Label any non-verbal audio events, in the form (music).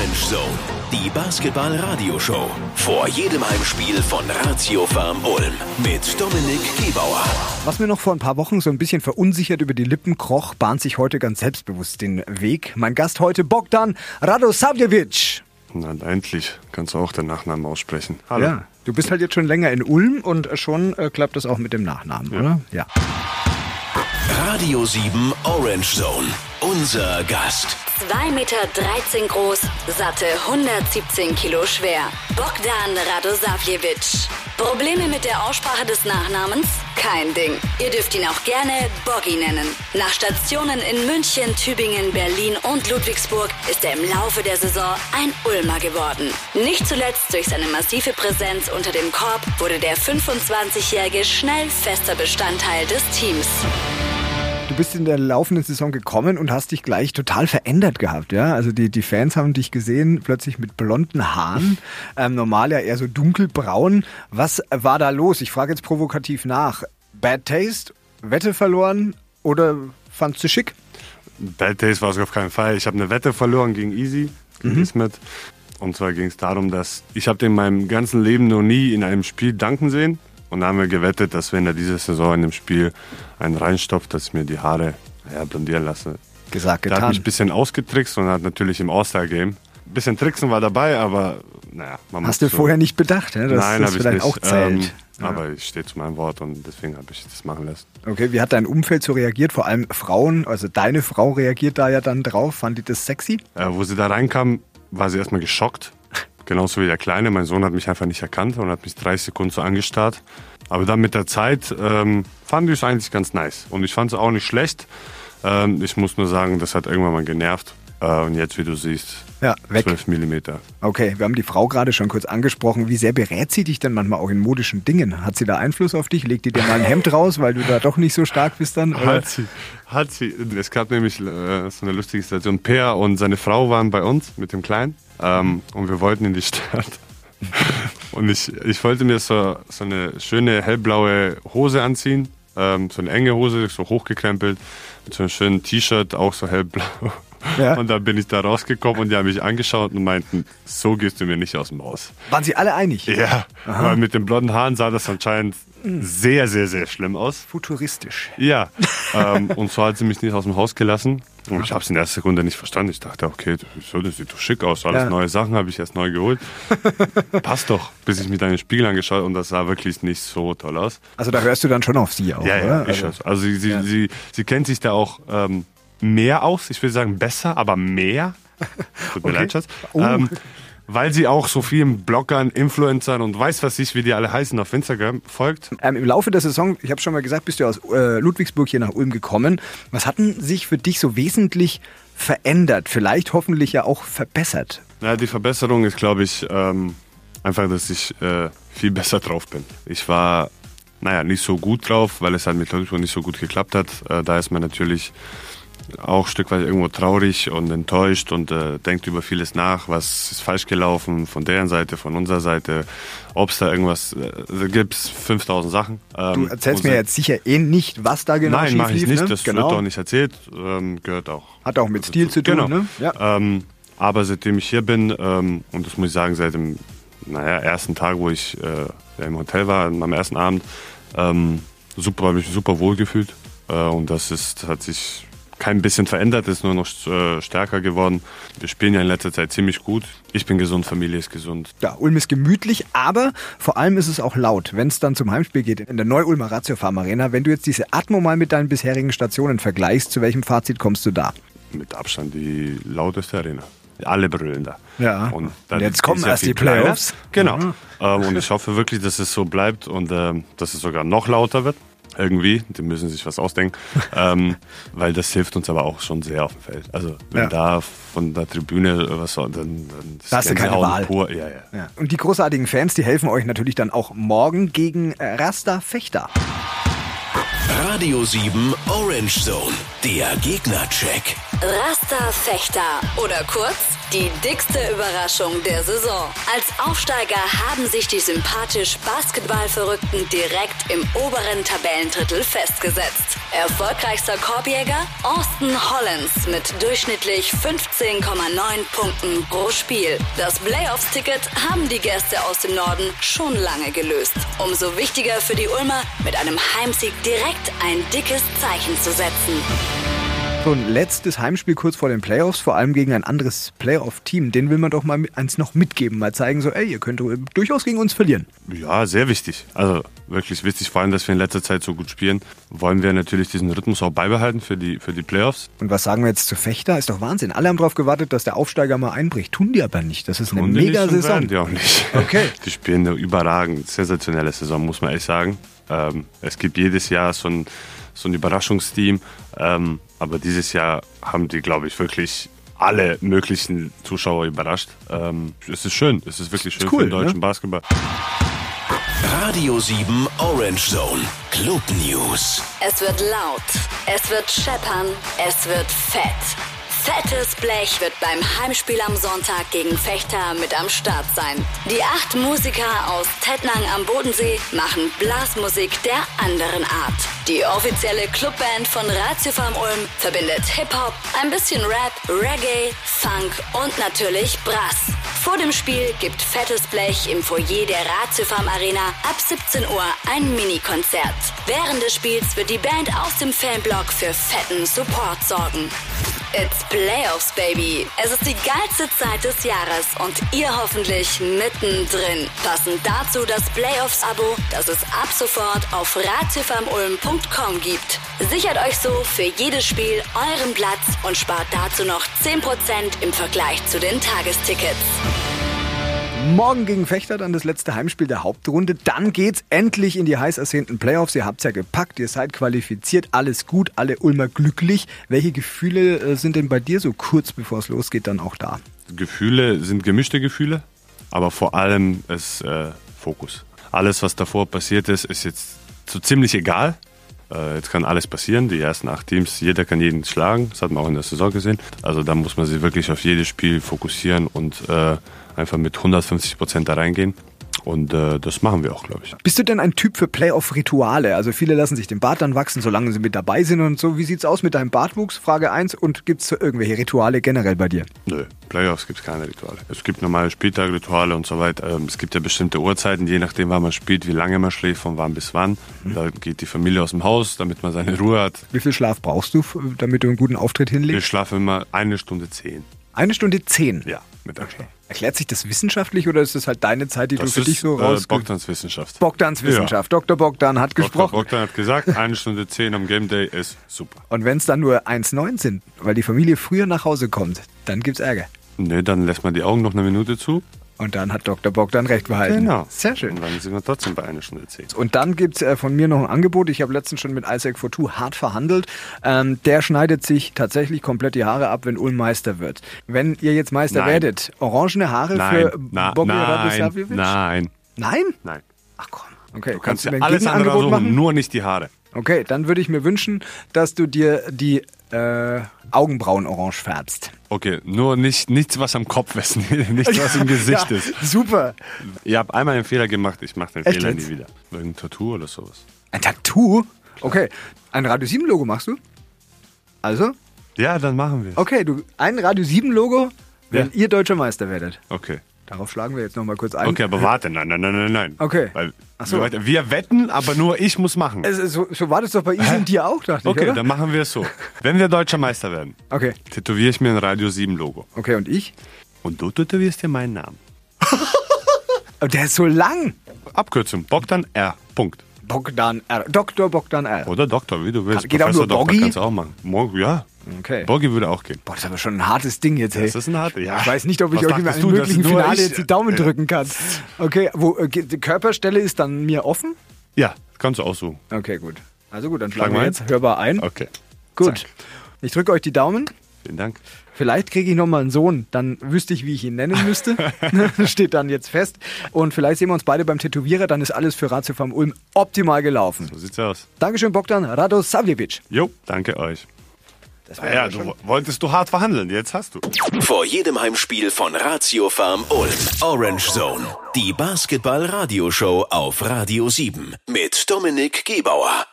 Orange Zone, die Basketball-Radio-Show. Vor jedem Heimspiel von Ratio Farm Ulm mit Dominik Gebauer. Was mir noch vor ein paar Wochen so ein bisschen verunsichert über die Lippen kroch, bahnt sich heute ganz selbstbewusst den Weg. Mein Gast heute Bogdan Radosavljevic. Na, endlich kannst du auch den Nachnamen aussprechen. Hallo. Ja, du bist halt jetzt schon länger in Ulm und schon äh, klappt das auch mit dem Nachnamen, oder? Ja. Radio 7 Orange Zone. Unser Gast. 2,13 Meter groß, satte 117 Kilo schwer. Bogdan Radosavljevic. Probleme mit der Aussprache des Nachnamens? Kein Ding. Ihr dürft ihn auch gerne Boggy nennen. Nach Stationen in München, Tübingen, Berlin und Ludwigsburg ist er im Laufe der Saison ein Ulmer geworden. Nicht zuletzt durch seine massive Präsenz unter dem Korb wurde der 25-Jährige schnell fester Bestandteil des Teams. Du bist in der laufenden Saison gekommen und hast dich gleich total verändert gehabt, ja? Also die, die Fans haben dich gesehen, plötzlich mit blonden Haaren, (laughs) ähm, normal ja eher so dunkelbraun. Was war da los? Ich frage jetzt provokativ nach. Bad Taste, Wette verloren oder fandst du schick? Bad Taste war es auf keinen Fall. Ich habe eine Wette verloren gegen Easy, gegen mhm. Ismet. Und zwar ging es darum, dass ich habe in meinem ganzen Leben noch nie in einem Spiel danken sehen. Und da haben wir gewettet, dass wenn er diese Saison in dem Spiel einen reinstopft, dass ich mir die Haare ja, blondieren lasse. Gesagt, getan. Der hat mich ein bisschen ausgetrickst und hat natürlich im All-Star-Game ein bisschen Tricksen war dabei, aber naja, man Hast du so vorher nicht bedacht, ne, dass Nein, das vielleicht nicht. auch zählt? Ähm, ja. Aber ich stehe zu meinem Wort und deswegen habe ich das machen lassen. Okay, wie hat dein Umfeld so reagiert? Vor allem Frauen, also deine Frau reagiert da ja dann drauf. Fand die das sexy? Äh, wo sie da reinkam, war sie erstmal geschockt. Genauso wie der Kleine. Mein Sohn hat mich einfach nicht erkannt und hat mich 30 Sekunden so angestarrt. Aber dann mit der Zeit ähm, fand ich es eigentlich ganz nice. Und ich fand es auch nicht schlecht. Ähm, ich muss nur sagen, das hat irgendwann mal genervt. Äh, und jetzt, wie du siehst, ja, weg. 12 Millimeter. Okay, wir haben die Frau gerade schon kurz angesprochen. Wie sehr berät sie dich denn manchmal auch in modischen Dingen? Hat sie da Einfluss auf dich? Legt die dir mal ein Hemd raus, weil du da doch nicht so stark bist dann? Oder? Hat sie. Hat sie. Es gab nämlich äh, so eine lustige Situation. Peer und seine Frau waren bei uns mit dem Kleinen. Ähm, und wir wollten in die (laughs) Stadt. und ich, ich wollte mir so, so eine schöne hellblaue Hose anziehen. Ähm, so eine enge Hose, so hochgekrempelt. Mit so einem schönen T-Shirt, auch so hellblau. Ja. Und dann bin ich da rausgekommen und die haben mich angeschaut und meinten, so gehst du mir nicht aus dem Haus. Waren sie alle einig? Ja, Aha. weil mit den blonden Haaren sah das anscheinend sehr, sehr, sehr schlimm aus. Futuristisch. Ja, ähm, und so hat sie mich nicht aus dem Haus gelassen. Ich habe es in der ersten Sekunde nicht verstanden. Ich dachte, okay, so, das sieht doch schick aus. Alles ja. neue Sachen habe ich erst neu geholt. (laughs) Passt doch, bis ich mir dann den Spiegel angeschaut und das sah wirklich nicht so toll aus. Also da hörst du dann schon auf sie auch, ja, ja, oder? Ich also, also sie, sie, ja. sie, sie kennt sich da auch ähm, mehr aus. Ich will sagen besser, aber mehr. (laughs) Tut mir okay. leid, Schatz. Oh. Ähm, weil sie auch so vielen Bloggern, Influencern und weiß was ich, wie die alle heißen, auf Instagram folgt. Ähm, Im Laufe der Saison, ich habe schon mal gesagt, bist du aus äh, Ludwigsburg hier nach Ulm gekommen. Was hatten sich für dich so wesentlich verändert? Vielleicht hoffentlich ja auch verbessert? Ja, die Verbesserung ist, glaube ich, ähm, einfach, dass ich äh, viel (laughs) besser drauf bin. Ich war, naja, nicht so gut drauf, weil es halt mit Ludwigsburg nicht so gut geklappt hat. Äh, da ist man natürlich auch ein Stück weit irgendwo traurig und enttäuscht und äh, denkt über vieles nach, was ist falsch gelaufen von deren Seite, von unserer Seite, ob es da irgendwas, äh, da gibt es 5000 Sachen. Ähm, du erzählst mir jetzt sicher eh nicht, was da genau Nein, mache ich nicht, ne? das genau. wird auch nicht erzählt, ähm, gehört auch. Hat auch mit Stil zu tun, genau. ne? Ja. Ähm, aber seitdem ich hier bin, ähm, und das muss ich sagen, seit dem naja, ersten Tag, wo ich äh, im Hotel war, am ersten Abend, ähm, super, habe ich mich super wohl gefühlt. Äh, und das ist, hat sich kein bisschen verändert, ist nur noch äh, stärker geworden. Wir spielen ja in letzter Zeit ziemlich gut. Ich bin gesund, Familie ist gesund. Ja, Ulm ist gemütlich, aber vor allem ist es auch laut, wenn es dann zum Heimspiel geht in der Neu-Ulmer Ratio Farm Arena. Wenn du jetzt diese Atmo mal mit deinen bisherigen Stationen vergleichst, zu welchem Fazit kommst du da? Mit Abstand die lauteste Arena. Alle brüllen da. Ja. Und, und jetzt kommen erst die Playoffs. Kleiner. Genau. Mhm. Ähm, und ich hoffe wirklich, dass es so bleibt und ähm, dass es sogar noch lauter wird irgendwie. Die müssen sich was ausdenken. (laughs) ähm, weil das hilft uns aber auch schon sehr auf dem Feld. Also wenn ja. da von der Tribüne was so, dann, dann da hast du keine Wahl. Pur. Ja, ja. ja. Und die großartigen Fans, die helfen euch natürlich dann auch morgen gegen Rasta Fechter. Radio 7 Orange Zone, der Gegnercheck. Rasta Fechter oder kurz die dickste Überraschung der Saison. Als Aufsteiger haben sich die sympathisch Basketballverrückten direkt im oberen Tabellendrittel festgesetzt. Erfolgreichster Korbjäger Austin Hollins mit durchschnittlich 15,9 Punkten pro Spiel. Das Playoffs-Ticket haben die Gäste aus dem Norden schon lange gelöst. Umso wichtiger für die Ulmer, mit einem Heimsieg direkt ein dickes Zeichen zu setzen. So ein letztes Heimspiel kurz vor den Playoffs, vor allem gegen ein anderes Playoff-Team. Den will man doch mal eins noch mitgeben, mal zeigen, so, ey, ihr könnt durchaus gegen uns verlieren. Ja, sehr wichtig. Also wirklich wichtig, vor allem, dass wir in letzter Zeit so gut spielen. Wollen wir natürlich diesen Rhythmus auch beibehalten für die, für die Playoffs. Und was sagen wir jetzt zu Fechter? Ist doch Wahnsinn. Alle haben darauf gewartet, dass der Aufsteiger mal einbricht. Tun die aber nicht. Das ist eine mega Saison. Die auch nicht. Okay. (laughs) Die spielen eine überragend, sensationelle Saison, muss man ehrlich sagen. Ähm, es gibt jedes Jahr so ein, so ein Überraschungsteam. Ähm, aber dieses Jahr haben die, glaube ich, wirklich alle möglichen Zuschauer überrascht. Ähm, es ist schön, es ist wirklich schön ist cool, für den deutschen ne? Basketball. Radio 7 Orange Zone Club News. Es wird laut, es wird scheppern, es wird fett. Fettes Blech wird beim Heimspiel am Sonntag gegen Fechter mit am Start sein. Die acht Musiker aus Tettnang am Bodensee machen Blasmusik der anderen Art. Die offizielle Clubband von Ratiofarm Ulm verbindet Hip-Hop, ein bisschen Rap, Reggae, Funk und natürlich Brass. Vor dem Spiel gibt Fettes Blech im Foyer der Ratiofarm Arena ab 17 Uhr ein Mini-Konzert. Während des Spiels wird die Band aus dem Fanblock für fetten Support sorgen. It's Playoffs, Baby. Es ist die geilste Zeit des Jahres und ihr hoffentlich mittendrin. Passend dazu das Playoffs-Abo, das es ab sofort auf ratiofarmulm.com gibt. Sichert euch so für jedes Spiel euren Platz und spart dazu noch 10% im Vergleich zu den Tagestickets. Morgen gegen Fechter dann das letzte Heimspiel der Hauptrunde. Dann geht's endlich in die heiß ersehnten Playoffs. Ihr habt's ja gepackt, ihr seid qualifiziert, alles gut, alle Ulmer glücklich. Welche Gefühle äh, sind denn bei dir so kurz bevor es losgeht dann auch da? Gefühle sind gemischte Gefühle, aber vor allem ist äh, Fokus. Alles, was davor passiert ist, ist jetzt so ziemlich egal. Äh, jetzt kann alles passieren. Die ersten acht Teams, jeder kann jeden schlagen. Das hat man auch in der Saison gesehen. Also da muss man sich wirklich auf jedes Spiel fokussieren und äh, einfach mit 150 Prozent da reingehen. Und äh, das machen wir auch, glaube ich. Bist du denn ein Typ für Playoff-Rituale? Also viele lassen sich den Bart dann wachsen, solange sie mit dabei sind und so. Wie sieht's aus mit deinem Bartwuchs? Frage 1. Und gibt es irgendwelche Rituale generell bei dir? Nö, Playoffs gibt es keine Rituale. Es gibt normale Spieltagrituale und so weiter. Ähm, es gibt ja bestimmte Uhrzeiten, je nachdem, wann man spielt, wie lange man schläft, von wann bis wann. Mhm. Da geht die Familie aus dem Haus, damit man seine Ruhe hat. Wie viel Schlaf brauchst du, damit du einen guten Auftritt hinlegst? Ich schlafe immer eine Stunde zehn. Eine Stunde zehn? Ja, mit okay. Erklärt sich das wissenschaftlich oder ist das halt deine Zeit, die das du für dich so raus... Äh, Bogdans Wissenschaft. Bogdans Wissenschaft. Ja. Dr. Bogdan hat Dr. gesprochen. Bogdan hat gesagt, (laughs) eine Stunde zehn am Game Day ist super. Und wenn es dann nur 1,9 sind, weil die Familie früher nach Hause kommt, dann gibt's Ärger. Nee, dann lässt man die Augen noch eine Minute zu und dann hat Dr. Bock dann recht behalten. Genau. Sehr schön. Und dann sind wir trotzdem bei einer Stunde zehn. Und dann gibt es äh, von mir noch ein Angebot. Ich habe letztens schon mit Isaac Fortu hart verhandelt. Ähm, der schneidet sich tatsächlich komplett die Haare ab, wenn Ulm Meister wird. Wenn ihr jetzt Meister Nein. werdet, orangene Haare Nein. für Na, Bobby nein. Nein. Nein? Nein. Ach komm. Okay, Du kannst du ja mir ein alles andere suchen, machen? nur nicht die Haare. Okay, dann würde ich mir wünschen, dass du dir die äh, Augenbrauen orange färbst. Okay, nur nicht, nichts, was am Kopf ist, (laughs) nichts, was im (laughs) Gesicht ja, ist. Super. Ihr habt einmal einen Fehler gemacht, ich mache den Echt Fehler jetzt? nie wieder. Irgendein Tattoo oder sowas. Ein Tattoo? Okay. Ein Radio 7 Logo machst du? Also? Ja, dann machen wir Okay, du ein Radio 7 Logo, wenn Ja. ihr deutscher Meister werdet. Okay. Darauf schlagen wir jetzt noch mal kurz ein. Okay, aber warte, nein, nein, nein, nein, nein. Okay. Weil Ach so. wir, wir wetten, aber nur ich muss machen. Es so, so war das doch bei Easy und dir auch, dachte Okay, ich, oder? dann machen wir es so. Wenn wir deutscher Meister werden, Okay, tätowiere ich mir ein Radio 7 Logo. okay, und ich? Und du tätowierst dir meinen Namen. Oh, (laughs) der ist so lang. Abkürzung, Bogdan R. Punkt. Bogdan R. Dr. Bogdan R. Oder Doktor, wie du willst. Geht auch Professor nur Doktor Boggi? kannst du auch machen. Ja, Okay. Boggi würde auch gehen. Boah, das ist aber schon ein hartes Ding jetzt, hey. Das ist ein harter, ja. Ich weiß nicht, ob ich euch dass möglichen Finale ich- jetzt die Daumen drücken kann. Okay, wo, äh, die Körperstelle ist dann mir offen? Ja, kannst du aussuchen. Okay, gut. Also gut, dann schlagen wir jetzt hörbar ein. Okay. Gut. Zack. Ich drücke euch die Daumen. Vielen Dank. Vielleicht kriege ich noch mal einen Sohn, dann wüsste ich, wie ich ihn nennen müsste. (laughs) (laughs) Steht dann jetzt fest. Und vielleicht sehen wir uns beide beim Tätowierer, dann ist alles für Ratio vom Ulm optimal gelaufen. So sieht's aus. Dankeschön, Bogdan Radosavljevic. Jo, danke euch. Das war Ja, ja schon- du wolltest du hart verhandeln, jetzt hast du. Vor jedem Heimspiel von Ratio Farm Ulm. Orange Zone. Die Basketball-Radioshow auf Radio 7. Mit Dominik Gebauer.